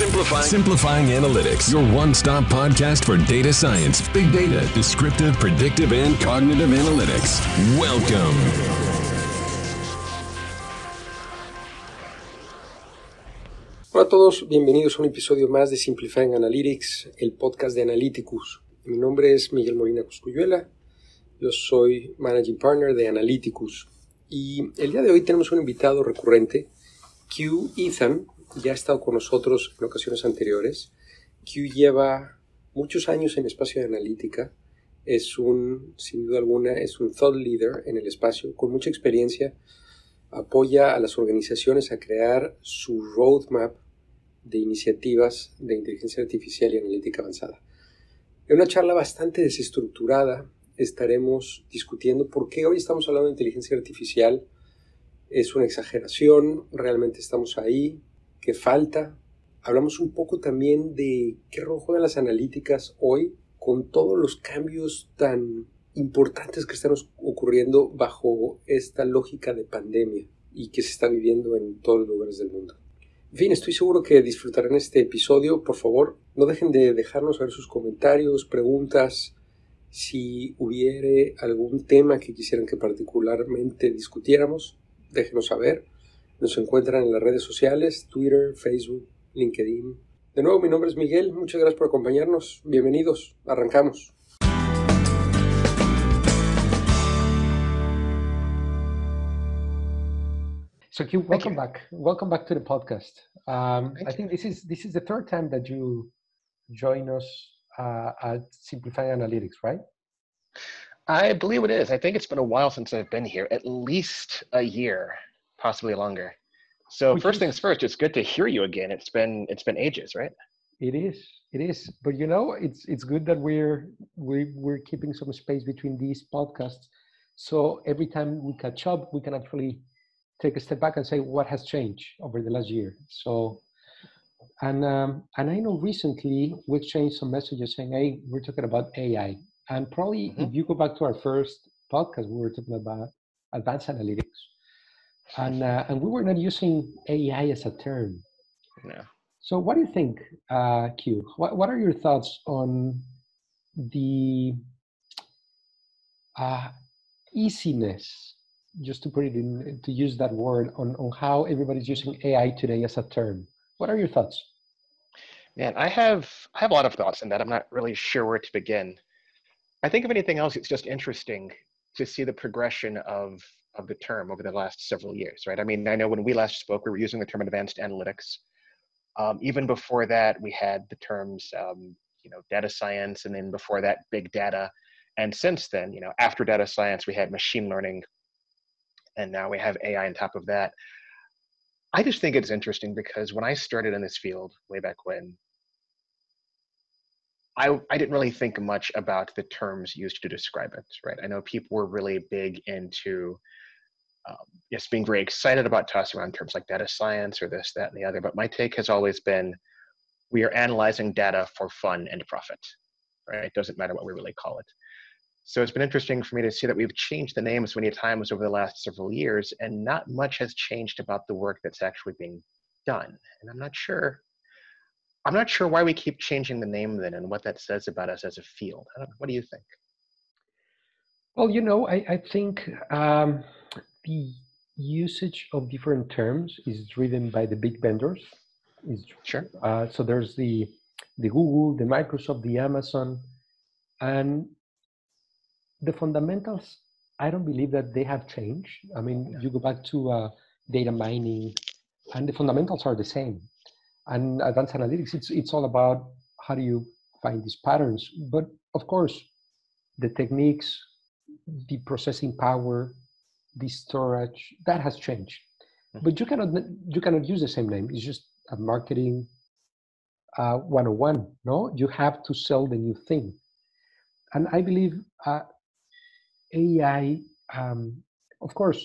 Simplifying. Simplifying Analytics, your one stop podcast for data science, big data, descriptive, predictive, and cognitive analytics. Welcome. Hola a todos, bienvenidos a un episodio más de Simplifying Analytics, el podcast de Analyticus. Mi nombre es Miguel Molina Cuscuyuela, yo soy Managing Partner de Analyticus. Y el día de hoy tenemos un invitado recurrente, Q Ethan, ya ha estado con nosotros en ocasiones anteriores. Q lleva muchos años en espacio de analítica. Es un, sin duda alguna, es un thought leader en el espacio, con mucha experiencia. Apoya a las organizaciones a crear su roadmap de iniciativas de inteligencia artificial y analítica avanzada. En una charla bastante desestructurada estaremos discutiendo por qué hoy estamos hablando de inteligencia artificial. Es una exageración, realmente estamos ahí, qué falta. Hablamos un poco también de qué rol juegan las analíticas hoy con todos los cambios tan importantes que están ocurriendo bajo esta lógica de pandemia y que se está viviendo en todos los lugares del mundo. En fin, estoy seguro que disfrutarán este episodio. Por favor, no dejen de dejarnos saber sus comentarios, preguntas, si hubiere algún tema que quisieran que particularmente discutiéramos, déjenos saber. Nos encuentran en las redes sociales, Twitter, Facebook, LinkedIn. De nuevo, mi nombre es Miguel. Muchas gracias por acompañarnos. Bienvenidos. Arrancamos. So, Q, welcome back. Welcome back to the podcast. Um, I think this is this is the third time that you join us uh, at Simplifying Analytics, right? I believe it is. I think it's been a while since I've been here, at least a year possibly longer. So Which first is, things first, it's good to hear you again. It's been it's been ages, right? It is. It is. But you know, it's it's good that we're we we're keeping some space between these podcasts. So every time we catch up, we can actually take a step back and say what has changed over the last year. So and um, and I know recently we exchanged some messages saying, "Hey, we're talking about AI." And probably mm-hmm. if you go back to our first podcast, we were talking about advanced analytics and uh, and we were not using AI as a term. Yeah. So, what do you think, uh, Q? What What are your thoughts on the uh, easiness, just to put it in, to use that word, on on how everybody's using AI today as a term? What are your thoughts? Man, I have I have a lot of thoughts in that. I'm not really sure where to begin. I think if anything else, it's just interesting to see the progression of of the term over the last several years, right? I mean, I know when we last spoke, we were using the term advanced analytics. Um, even before that, we had the terms, um, you know, data science, and then before that, big data. And since then, you know, after data science, we had machine learning, and now we have AI on top of that. I just think it's interesting because when I started in this field way back when, I, I didn't really think much about the terms used to describe it, right? I know people were really big into um, yes, being very excited about tossing around terms like data science or this, that, and the other. But my take has always been we are analyzing data for fun and profit, right? It doesn't matter what we really call it. So it's been interesting for me to see that we've changed the names many times over the last several years, and not much has changed about the work that's actually being done. And I'm not sure. I'm not sure why we keep changing the name then, and what that says about us as a field. What do you think? Well, you know, I, I think um, the usage of different terms is driven by the big vendors. Is, sure. Uh, so there's the the Google, the Microsoft, the Amazon, and the fundamentals. I don't believe that they have changed. I mean, you go back to uh, data mining, and the fundamentals are the same. And advanced analytics, it's it's all about how do you find these patterns. But of course, the techniques, the processing power, the storage that has changed. Mm-hmm. but you cannot you cannot use the same name. It's just a marketing uh, 101 no? You have to sell the new thing. And i believe uh, ai um, of course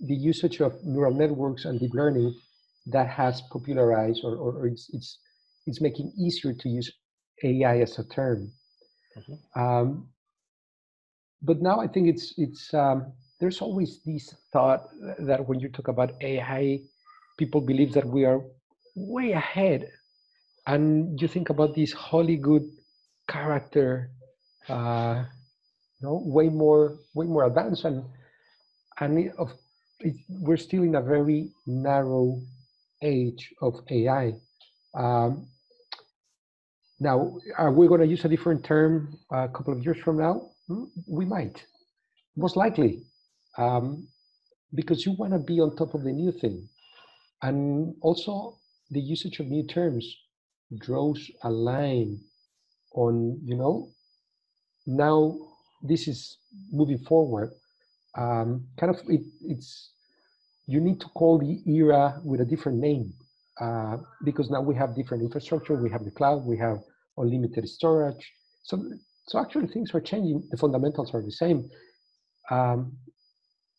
the usage of neural networks and deep learning that has popularized or, or, or it's, it's it's making easier to use ai as a term. Mm-hmm. um, but now i think it's it's um, there's always this thought that when you talk about AI, people believe that we are way ahead. and you think about this Hollywood character, uh, you know, way more, way more advanced, and and it, of, it, we're still in a very narrow age of AI. Um, now, are we going to use a different term a couple of years from now? Hmm, we might, most likely, um, because you want to be on top of the new thing. And also, the usage of new terms draws a line on, you know, now this is moving forward. Um, kind of, it, it's, you need to call the era with a different name uh, because now we have different infrastructure. We have the cloud. We have unlimited storage. So, so actually things are changing. The fundamentals are the same. Um,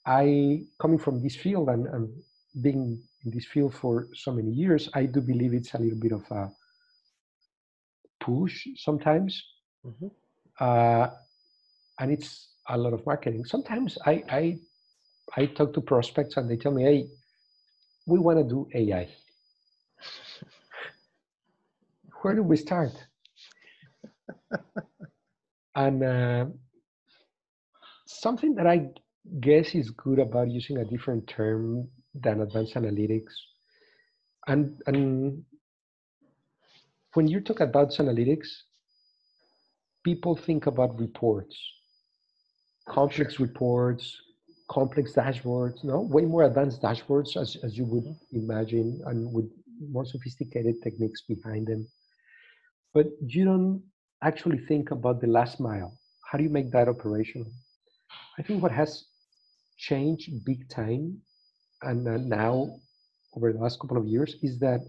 I, coming from this field and, and being in this field for so many years, I do believe it's a little bit of a push sometimes. Mm-hmm. Uh, and it's a lot of marketing. Sometimes I, I, I talk to prospects and they tell me, hey, we want to do AI. Where do we start? and uh, something that I guess is good about using a different term than advanced analytics, and and when you talk about analytics, people think about reports, complex reports, complex dashboards, no, way more advanced dashboards as, as you would imagine and with more sophisticated techniques behind them. But you don't actually think about the last mile. How do you make that operational? I think what has changed big time and uh, now over the last couple of years is that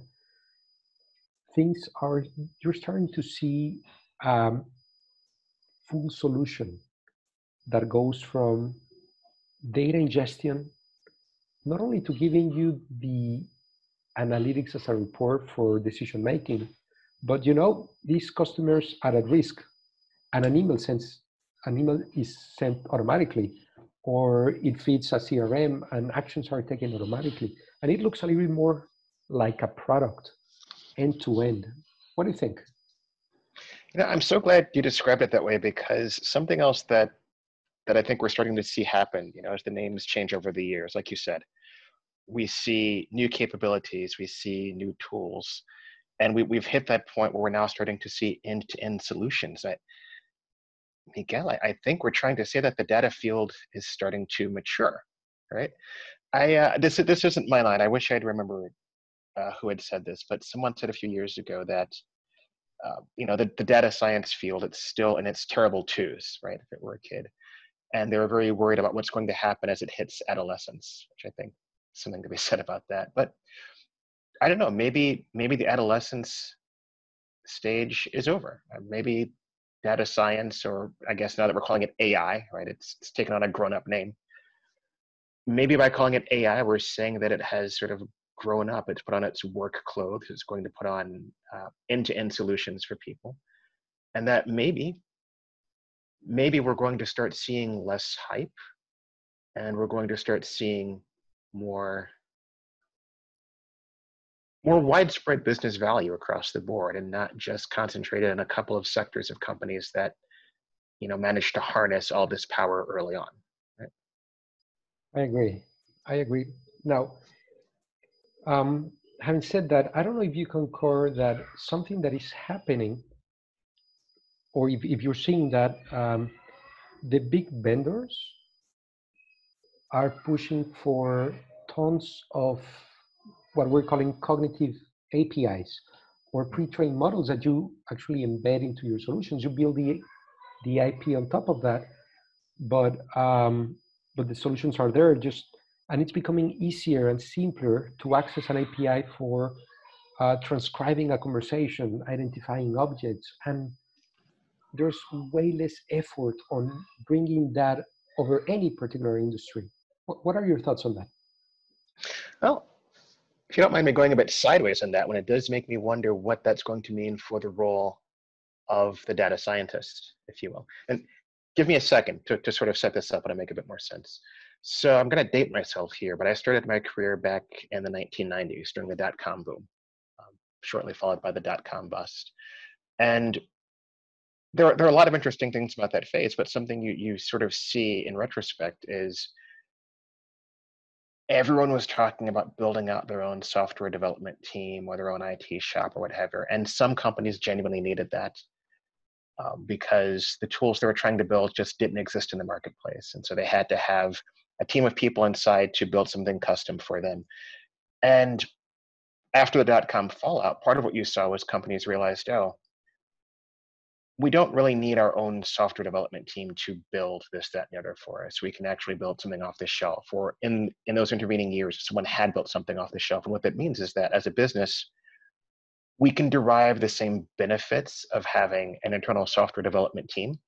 things are you're starting to see um, full solution that goes from data ingestion not only to giving you the analytics as a report for decision making but you know, these customers are at risk, and an email sends an email is sent automatically, or it feeds a CRM, and actions are taken automatically, and it looks a little bit more like a product, end to end. What do you think? You know, I'm so glad you described it that way because something else that that I think we're starting to see happen, you know, as the names change over the years, like you said, we see new capabilities, we see new tools, and we, we've hit that point where we're now starting to see end-to-end solutions. I, Miguel, I, I think we're trying to say that the data field is starting to mature, right? I uh, this this isn't my line. I wish I'd remembered uh, who had said this, but someone said a few years ago that uh, you know the, the data science field it's still in its terrible twos, right? If it were a kid, and they were very worried about what's going to happen as it hits adolescence, which I think something to be said about that. But I don't know. Maybe maybe the adolescence stage is over. Uh, maybe data science, or I guess now that we're calling it AI, right? It's it's taken on a grown-up name. Maybe by calling it AI, we're saying that it has sort of grown up. It's put on its work clothes. It's going to put on uh, end-to-end solutions for people, and that maybe maybe we're going to start seeing less hype, and we're going to start seeing more more widespread business value across the board and not just concentrated in a couple of sectors of companies that you know managed to harness all this power early on right? i agree i agree now um, having said that i don't know if you concur that something that is happening or if, if you're seeing that um, the big vendors are pushing for tons of what we're calling cognitive APIs or pre-trained models that you actually embed into your solutions. You build the the IP on top of that, but um, but the solutions are there. Just and it's becoming easier and simpler to access an API for uh, transcribing a conversation, identifying objects, and there's way less effort on bringing that over any particular industry. What, what are your thoughts on that? Well, if you don't mind me going a bit sideways on that one, it does make me wonder what that's going to mean for the role of the data scientist, if you will. And give me a second to, to sort of set this up and make a bit more sense. So I'm going to date myself here, but I started my career back in the 1990s during the dot-com boom. Um, shortly followed by the dot com bust. And there, there are a lot of interesting things about that phase, but something you, you sort of see in retrospect is everyone was talking about building out their own software development team or their own IT shop or whatever. And some companies genuinely needed that um, because the tools they were trying to build just didn't exist in the marketplace. And so they had to have a team of people inside to build something custom for them. And after the dot com fallout, part of what you saw was companies realized, oh, we don't really need our own software development team to build this, that, and the other for us. We can actually build something off the shelf. Or in in those intervening years, someone had built something off the shelf. And what that means is that as a business, we can derive the same benefits of having an internal software development team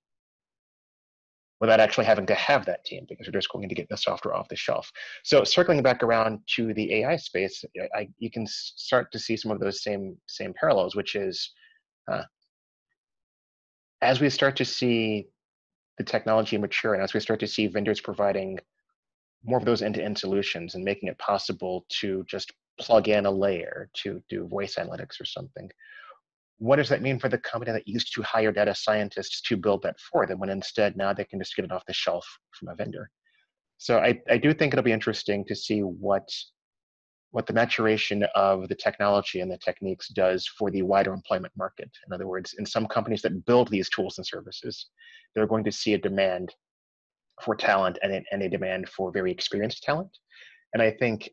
without actually having to have that team because we're just going to get the software off the shelf. So circling back around to the AI space, I, you can start to see some of those same same parallels, which is uh, as we start to see the technology mature and as we start to see vendors providing more of those end-to-end solutions and making it possible to just plug in a layer to do voice analytics or something what does that mean for the company that used to hire data scientists to build that for them when instead now they can just get it off the shelf from a vendor? So i, I do think it'll be interesting to see what what the maturation of the technology and the techniques does for the wider employment market. In other words, in some companies that build these tools and services, they're going to see a demand for talent and, and a demand for very experienced talent. And I think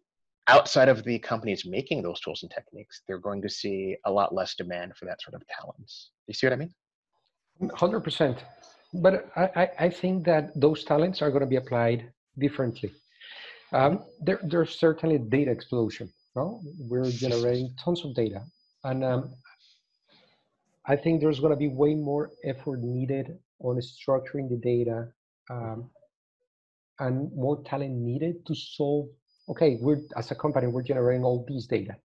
outside of the companies making those tools and techniques, they're going to see a lot less demand for that sort of talents. You see what I mean? 100%. But I, I think that those talents are going to be applied differently. Um, there, there's certainly data explosion. No? We're generating tons of data. And um, I think there's going to be way more effort needed on structuring the data um, and more talent needed to solve okay we're as a company we're generating all these data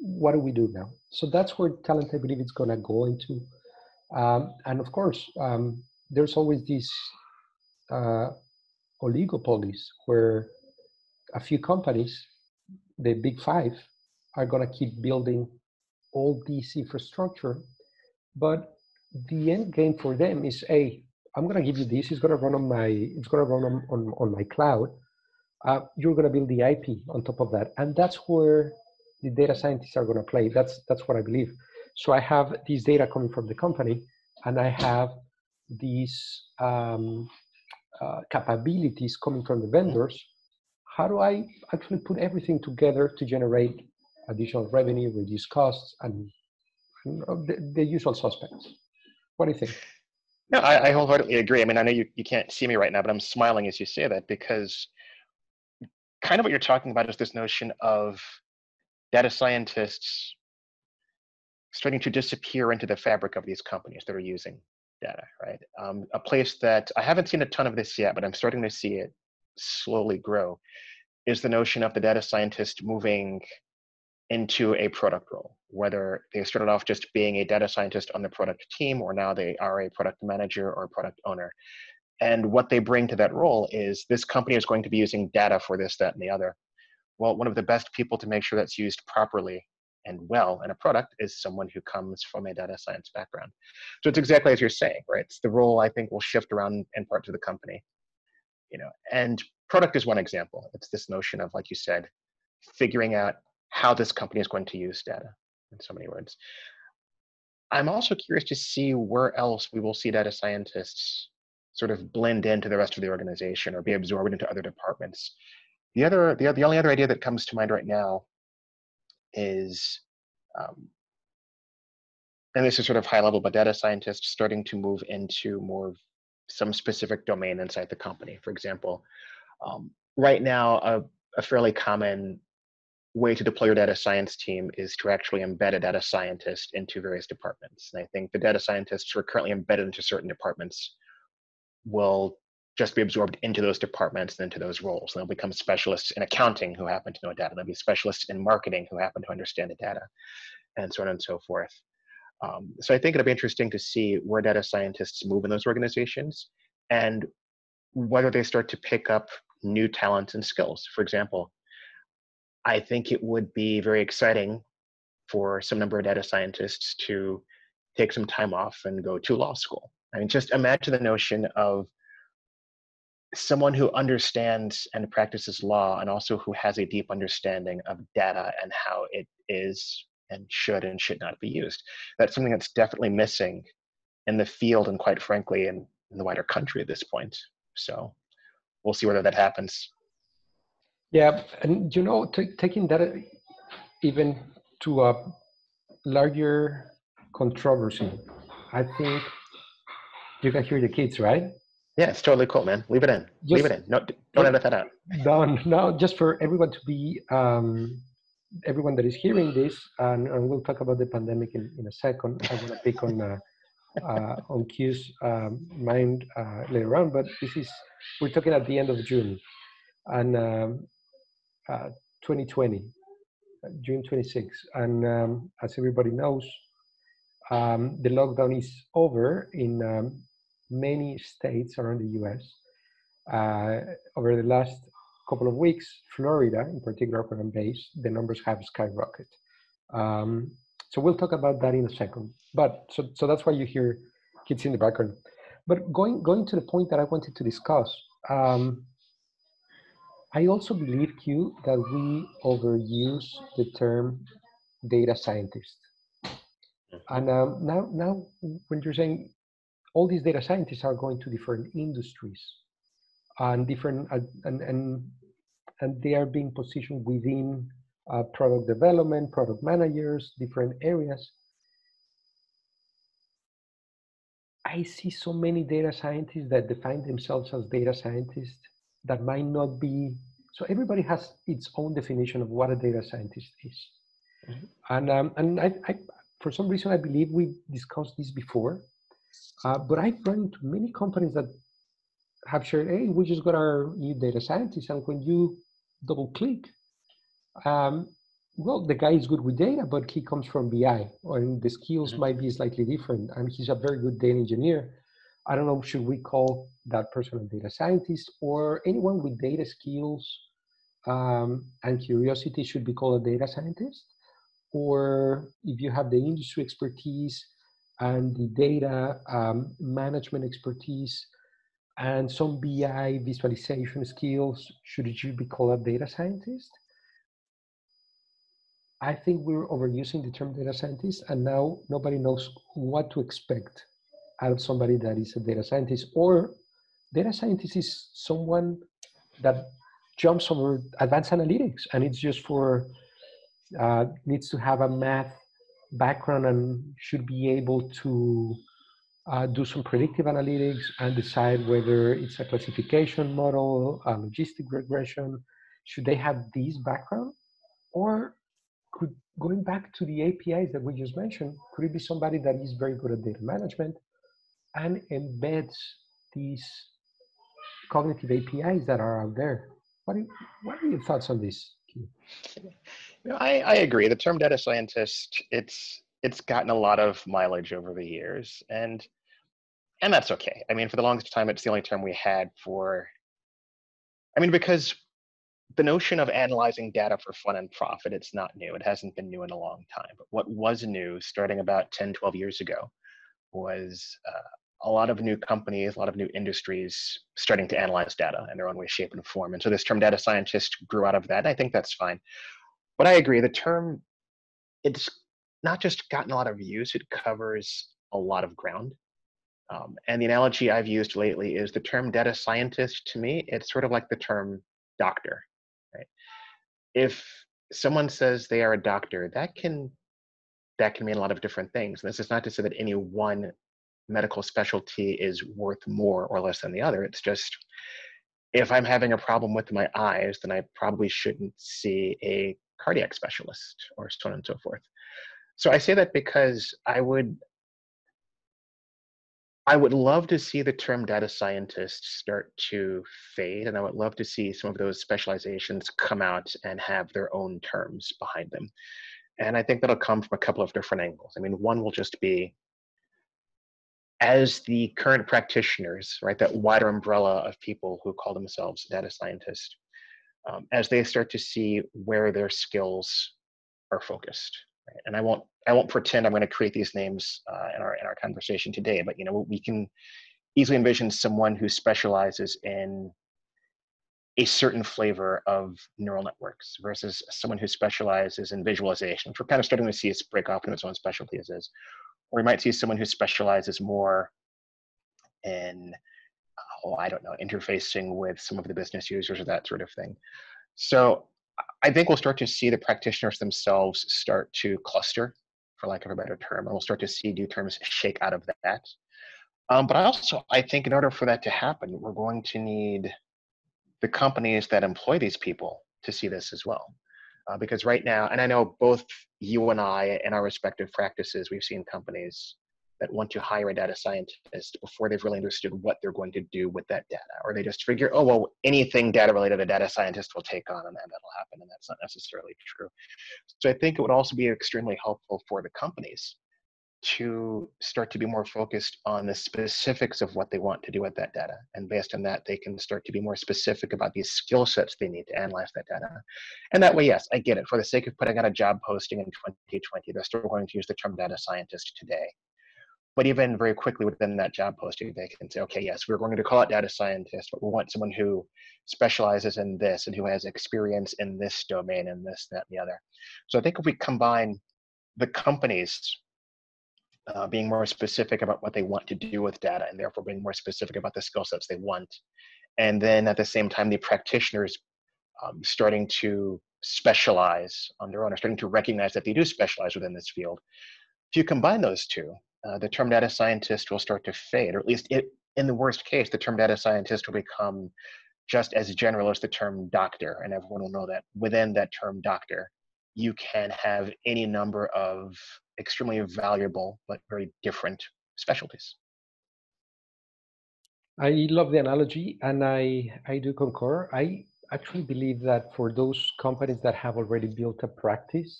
what do we do now so that's where talent i believe is going to go into um, and of course um, there's always these uh, oligopolies where a few companies, the big five, are going to keep building all this infrastructure. But the end game for them is, hey, I'm going to give you this. It's going to run on my, it's going to run on, on, on my cloud. Uh, you're going to build the IP on top of that. And that's where the data scientists are going to play. That's, that's what I believe. So I have this data coming from the company and I have these um, uh, capabilities coming from the vendors how do I actually put everything together to generate additional revenue, reduce costs, and the, the usual suspects? What do you think? No, I, I, wholeheartedly agree. I mean, I know you, you can't see me right now, but I'm smiling as you say that because kind of what you're talking about is this notion of data scientists starting to disappear into the fabric of these companies that are using data, right? Um, a place that I haven't seen a ton of this yet, but I'm starting to see it slowly grow is the notion of the data scientist moving into a product role, whether they started off just being a data scientist on the product team, or now they are a product manager or product owner. And what they bring to that role is this company is going to be using data for this, that, and the other. Well, one of the best people to make sure that's used properly and well in a product is someone who comes from a data science background. So it's exactly as you're saying, right? It's the role I think will shift around in part to the company you know and product is one example. It's this notion of like you said figuring out how this company is going to use data in so many words. I'm also curious to see where else we will see data scientists sort of blend into the rest of the organization or be absorbed into other departments. The other the, the only other idea that comes to mind right now is um, and this is sort of high level but data scientists starting to move into more some specific domain inside the company. For example, um, right now, a, a, fairly common way to deploy your data science team is to actually embed a data scientist into various departments. And I think the data scientists who are currently embedded into certain departments will just be absorbed into those departments and into those roles. And they'll become specialists in accounting who happen to know data. They'll be specialists in marketing who happen to understand the data, and so on and so forth. Um, so I think it'll be interesting to see where data scientists move in those organizations and whether they start to pick up new talents and skills. For example, I think it would be very exciting for some number of data scientists to take some time off and go to law school. I mean, just imagine the notion of someone who understands and practices law and also who has a deep understanding of data and how it is and should and should not be used. That's something that's definitely missing in the field and quite frankly in, in the wider country at this point. So we'll see whether that happens. Yeah, and you know, t- taking that uh, even to a larger controversy, I think you can hear the kids, right? Yeah, it's totally cool, man. Leave it in. Just, Leave it in. No, don't edit that out. Done. No, just for everyone to be, um, everyone that is hearing this, and, and, we'll talk about the pandemic in, in a second. I want to pick on uh, uh, on Q's um, mind uh, later on, but this is we're talking at the end of June, and um, 2020, uh, June 26, and um, as everybody knows, um, the lockdown is over in um, many states around the US. Uh, over the last couple of weeks, Florida, in particular, where I'm based, the numbers have skyrocketed. Um, so we'll talk about that in a second. But so, so that's why you hear kids in the background. But going going to the point that I wanted to discuss, um, I also believe, Q, that we overuse the term data scientist. And um, now, now, when you're saying all these data scientists are going to different industries and different, uh, and, and, and they are being positioned within uh, product development, product managers, different areas. I see so many data scientists that define themselves as data scientists that might not be. So everybody has its own definition of what a data scientist is. Mm-hmm. And um, and I, I, for some reason, I believe we discussed this before. Uh, but I've run into many companies that have shared, hey, we just got our new data scientist. And when you double click, um, well, the guy is good with data, but he comes from BI, and the skills mm-hmm. might be slightly different. And he's a very good data engineer. I don't know, should we call that person a data scientist or anyone with data skills um, and curiosity should be called a data scientist? Or if you have the industry expertise and the data um, management expertise and some BI visualization skills, should you be called a data scientist? I think we're overusing the term data scientist, and now nobody knows what to expect out of somebody that is a data scientist. Or data scientist is someone that jumps over advanced analytics, and it's just for uh, needs to have a math background and should be able to uh, do some predictive analytics and decide whether it's a classification model, a logistic regression. Should they have this background? Or could going back to the APIs that we just mentioned, could it be somebody that is very good at data management and embeds these cognitive APIs that are out there? What are, what are your thoughts on this? I, I agree. The term data scientist, it's it's gotten a lot of mileage over the years, and and that's okay. I mean, for the longest time, it's the only term we had for. I mean, because the notion of analyzing data for fun and profit, it's not new. It hasn't been new in a long time. But what was new starting about 10, 12 years ago was uh, a lot of new companies, a lot of new industries starting to analyze data in their own way, shape, and form. And so this term data scientist grew out of that. And I think that's fine. But I agree, the term, it's not just gotten a lot of views, it covers a lot of ground. Um, and the analogy I've used lately is the term data scientist to me, it's sort of like the term doctor Right? if someone says they are a doctor, that can that can mean a lot of different things. And this is not to say that any one medical specialty is worth more or less than the other. It's just if I'm having a problem with my eyes, then I probably shouldn't see a cardiac specialist or so on and so forth. So I say that because I would I would love to see the term data scientist start to fade, and I would love to see some of those specializations come out and have their own terms behind them. And I think that'll come from a couple of different angles. I mean, one will just be as the current practitioners, right, that wider umbrella of people who call themselves data scientists, um, as they start to see where their skills are focused, Right? And I won't I won't pretend I'm going to create these names uh, in our in our conversation today, but you know we can easily envision someone who specializes in a certain flavor of neural networks versus someone who specializes in visualization, which we're kind of starting to see it break off into its own specialties is. Or we might see someone who specializes more in, oh, I don't know, interfacing with some of the business users or that sort of thing. So I think we'll start to see the practitioners themselves start to cluster, for lack of a better term, and we'll start to see new terms shake out of that. Um, but I also, I think in order for that to happen, we're going to need the companies that employ these people to see this as well. Uh, because right now, and I know both you and I, in our respective practices, we've seen companies that want to hire a data scientist before they've really understood what they're going to do with that data. Or they just figure, oh, well, anything data related, a data scientist will take on and that'll happen. And that's not necessarily true. So I think it would also be extremely helpful for the companies to start to be more focused on the specifics of what they want to do with that data. And based on that, they can start to be more specific about these skill sets they need to analyze that data. And that way, yes, I get it. For the sake of putting out a job posting in 2020, they're still going to use the term data scientist today. But even very quickly within that job posting, they can say, okay, yes, we're going to call it data scientist, but we want someone who specializes in this and who has experience in this domain and this, that, and the other. So I think if we combine the companies uh, being more specific about what they want to do with data and therefore being more specific about the skill sets they want. And then at the same time, the practitioners um, starting to specialize on their own or starting to recognize that they do specialize within this field. If you combine those two, uh, the term data scientist will start to fade, or at least it, in the worst case, the term data scientist will become just as general as the term doctor, and everyone will know that within that term doctor, you can have any number of extremely valuable but very different specialties. I love the analogy and I, I do concur. I actually believe that for those companies that have already built a practice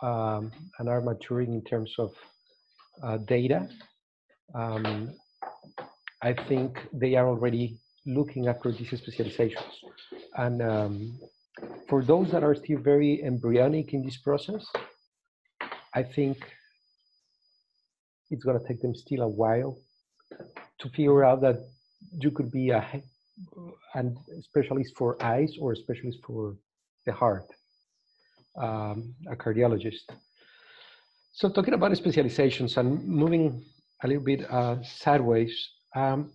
um, and are maturing in terms of uh, data, um, I think they are already looking after these specializations. And um, for those that are still very embryonic in this process, I think it's going to take them still a while to figure out that you could be a and specialist for eyes or a specialist for the heart, um, a cardiologist. So talking about specializations and moving a little bit uh, sideways, um,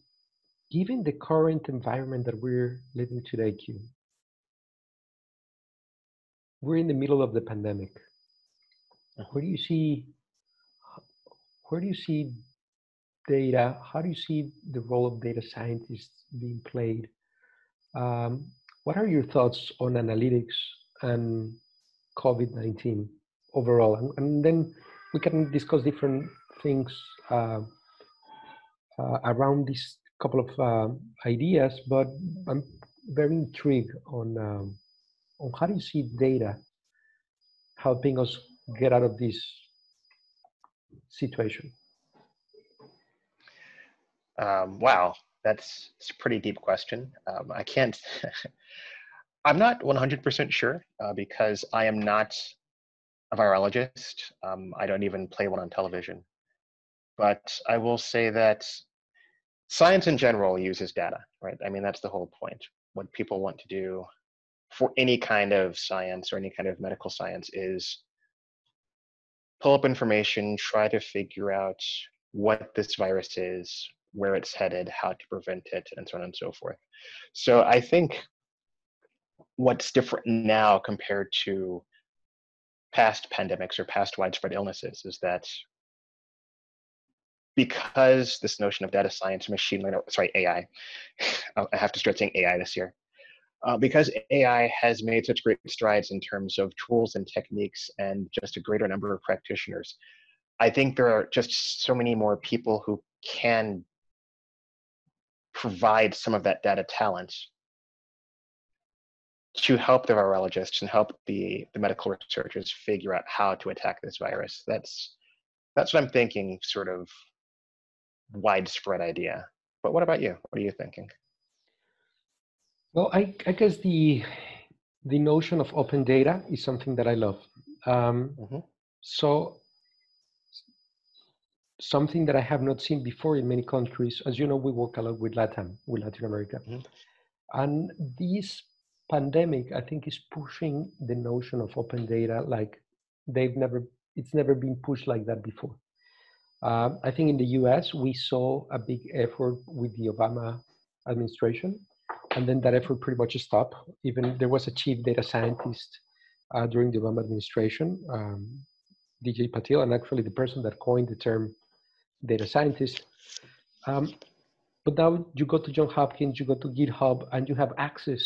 given the current environment that we're living today, Q, we're in the middle of the pandemic. Where do you see where do you see data? How do you see the role of data scientists being played? Um, what are your thoughts on analytics and COVID 19 overall? And, and, then we can discuss different things uh, uh, around this couple of uh, ideas, but I'm very intrigued on, um, on how do you see data helping us get out of this situation? Um, wow, that's, that's, a pretty deep question. Um, I can't, I'm not 100% sure uh, because I am not a virologist. Um, I don't even play one on television. But I will say that science in general uses data, right? I mean, that's the whole point. What people want to do for any kind of science or any kind of medical science is pull up information, try to figure out what this virus is, where it's headed, how to prevent it, and so on and so forth. So I think what's different now compared to past pandemics or past widespread illnesses is that because this notion of data science, machine learning, sorry, AI, I have to start saying AI this year, uh, because AI has made such great strides in terms of tools and techniques and just a greater number of practitioners, I think there are just so many more people who can provide some of that data talent to help the virologists and help the, the medical researchers figure out how to attack this virus. That's that's what I'm thinking, sort of widespread idea. But what about you? What are you thinking? Well, I, I guess the the notion of open data is something that I love. Um, mm-hmm. So something that I have not seen before in many countries, as you know, we work a lot with Latin, with Latin America. Mm-hmm. And this pandemic, I think, is pushing the notion of open data like they've never, it's never been pushed like that before. Uh, I think in the US, we saw a big effort with the Obama administration, and then that effort pretty much stopped. Even there was a chief data scientist uh, during the Obama administration, um, DJ Patil, and actually the person that coined the term data scientist. Um, but now you go to John Hopkins, you go to GitHub, and you have access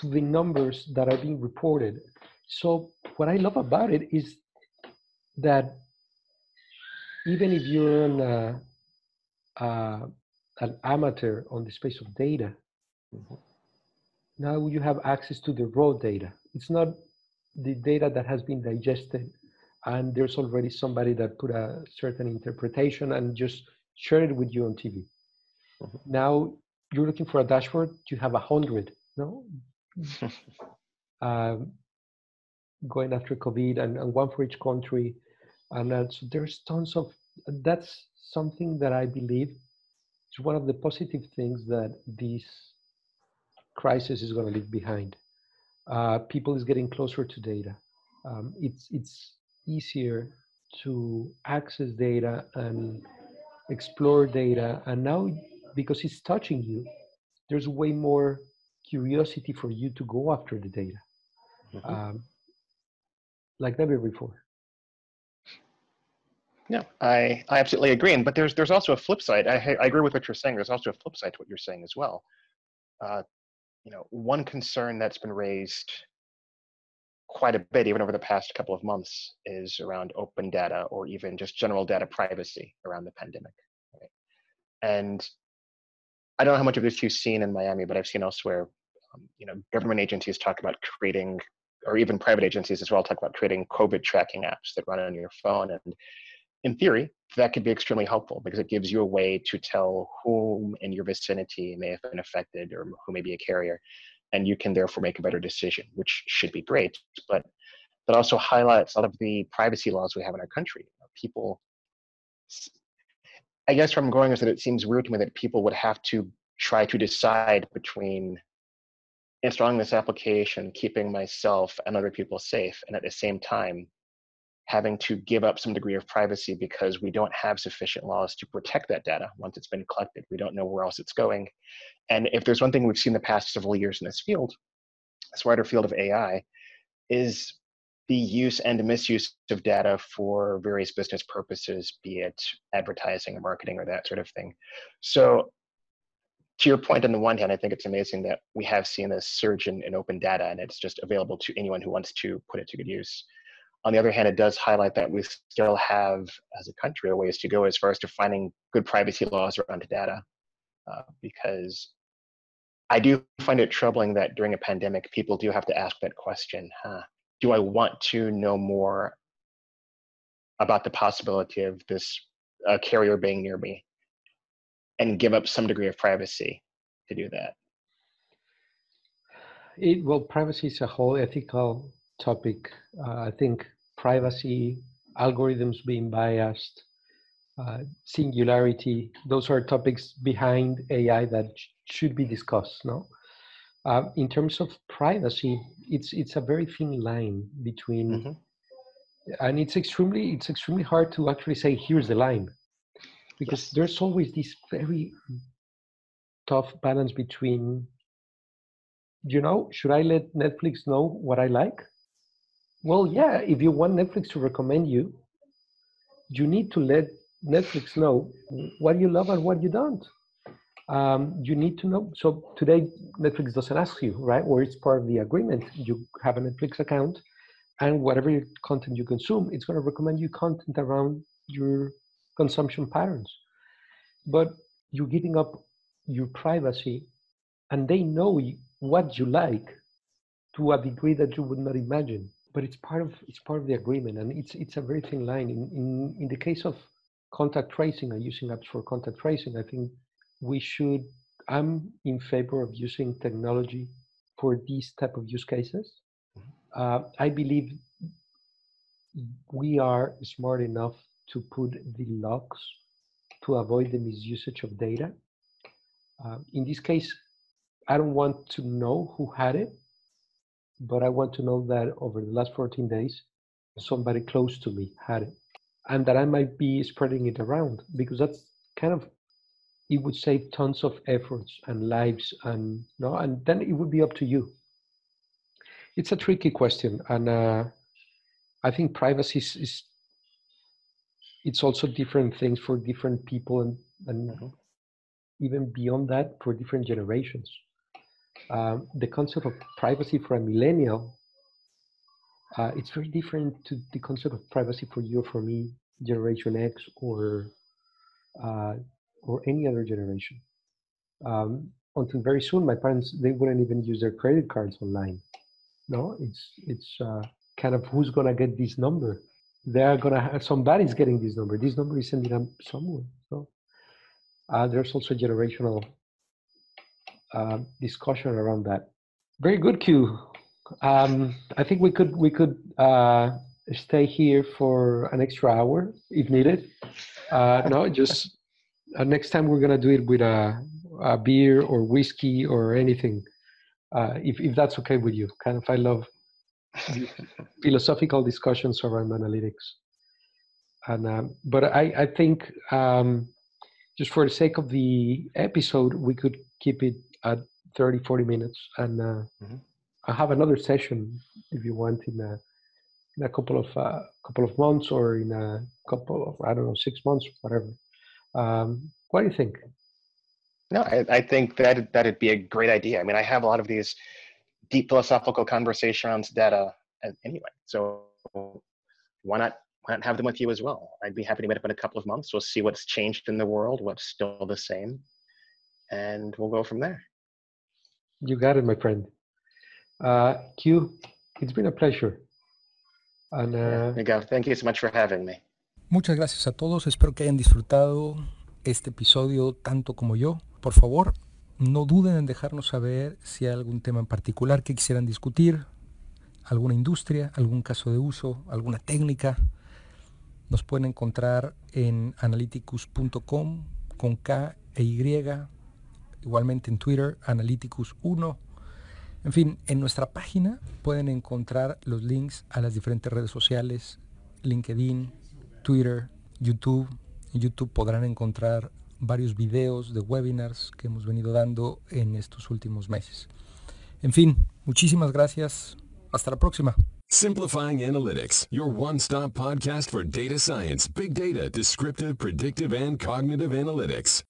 to the numbers that are being reported. So what I love about it is that even if you're an, uh, uh, an amateur on the space of data, mm-hmm. now you have access to the raw data. It's not the data that has been digested and there's already somebody that put a certain interpretation and just share it with you on TV. Mm-hmm. Now you're looking for a dashboard, you have a hundred, no? um, going after COVID and, and, one for each country. And uh, so there's tons of, that's something that I believe is one of the positive things that this crisis is going to leave behind. Uh, people is getting closer to data. Um, it's, it's easier to access data and explore data. And now, because it's touching you, there's way more curiosity for you to go after the data, mm-hmm. um, like never before. Yeah, I, I absolutely agree. And, but there's there's also a flip side. I, I agree with what you're saying. There's also a flip side to what you're saying as well. Uh, you know, one concern that's been raised quite a bit, even over the past couple of months, is around open data or even just general data privacy around the pandemic. Right? And I don't know how much of this you've seen in Miami, but I've seen elsewhere. Um, you know, government agencies talk about creating, or even private agencies as well, talk about creating COVID tracking apps that run on your phone. And in theory, that could be extremely helpful because it gives you a way to tell whom in your vicinity may have been affected or who may be a carrier and you can therefore make a better decision, which should be great. But that also highlights a lot of the privacy laws we have in our country. People, I guess, where I'm going is that it seems weird to me that people would have to try to decide between installing this application, keeping myself and other people safe, and at the same time having to give up some degree of privacy because we don't have sufficient laws to protect that data once it's been collected. We don't know where else it's going. And if there's one thing we've seen the past several years in this field, this wider field of AI, is the use and misuse of data for various business purposes, be it advertising or marketing or that sort of thing. So to your point on the one hand, I think it's amazing that we have seen this surge in, in open data and it's just available to anyone who wants to put it to good use. On the other hand, it does highlight that we still have, as a country, a ways to go as far as defining good privacy laws around data. Uh, because I do find it troubling that during a pandemic, people do have to ask that question huh, Do I want to know more about the possibility of this carrier being near me and give up some degree of privacy to do that? It, well, privacy is a whole ethical topic. Uh, I think privacy, algorithms being biased, uh, singularity, those are topics behind AI that should be discussed. No, uh, in terms of privacy, it's it's a very thin line between, mm-hmm. and it's extremely it's extremely hard to actually say here's the line, because yes. there's always this very tough balance between. You know, should I let Netflix know what I like? Well, yeah, if you want Netflix to recommend you, you need to let Netflix know what you love and what you don't. Um, you need to know. So today, Netflix doesn't ask you, right? Or it's part of the agreement. You have a Netflix account, and whatever content you consume, it's going to recommend you content around your consumption patterns. But you're giving up your privacy, and they know what you like to a degree that you would not imagine but it's part of it's part of the agreement, and it's it's a very thin line. In in in the case of contact tracing and using apps for contact tracing, I think we should. I'm in favor of using technology for these type of use cases. Mm-hmm. Uh, I believe we are smart enough to put the locks to avoid the misusage of data. Uh, in this case, I don't want to know who had it, but I want to know that over the last 14 days, somebody close to me had it and that I might be spreading it around because that's kind of it would save tons of efforts and lives and no and then it would be up to you it's a tricky question and uh, i think privacy is, is, it's also different things for different people and, and mm-hmm. even beyond that for different generations um, the concept of privacy for a millennial uh, it's very different to the concept of privacy for you or for me, Generation X, or uh, or any other generation. Um, until very soon, my parents they wouldn't even use their credit cards online. No, it's it's uh, kind of who's gonna get this number. They are gonna have somebody's getting this number. This number is ending up somewhere. So uh, there's also generational uh, discussion around that. Very good, Q. Um, I think we could we could uh, stay here for an extra hour if needed. Uh, no, just uh, next time we're gonna do it with a, a beer or whiskey or anything, uh, if if that's okay with you. Kind of, I love philosophical discussions around analytics. And um, but I I think um, just for the sake of the episode, we could keep it at 30, 40 minutes and. Uh, mm-hmm I have another session if you want in a in a couple of uh, couple of months or in a couple of I don't know six months whatever. Um, what do you think? No, I, I think that that'd be a great idea. I mean, I have a lot of these deep philosophical conversations data anyway. So why not why not have them with you as well? I'd be happy to meet up in a couple of months. We'll see what's changed in the world, what's still the same, and we'll go from there. You got it, my friend. Uh, Q, it's been a pleasure. And, uh, Thank you so much for having me. Muchas gracias a todos. Espero que hayan disfrutado este episodio tanto como yo. Por favor, no duden en dejarnos saber si hay algún tema en particular que quisieran discutir, alguna industria, algún caso de uso, alguna técnica. Nos pueden encontrar en analyticus.com con K e Y, igualmente en Twitter, analyticus1 en fin, en nuestra página pueden encontrar los links a las diferentes redes sociales, LinkedIn, Twitter, YouTube. En YouTube podrán encontrar varios videos de webinars que hemos venido dando en estos últimos meses. En fin, muchísimas gracias. Hasta la próxima. Simplifying Analytics, your one-stop podcast for data science, big data, descriptive, predictive, and cognitive analytics.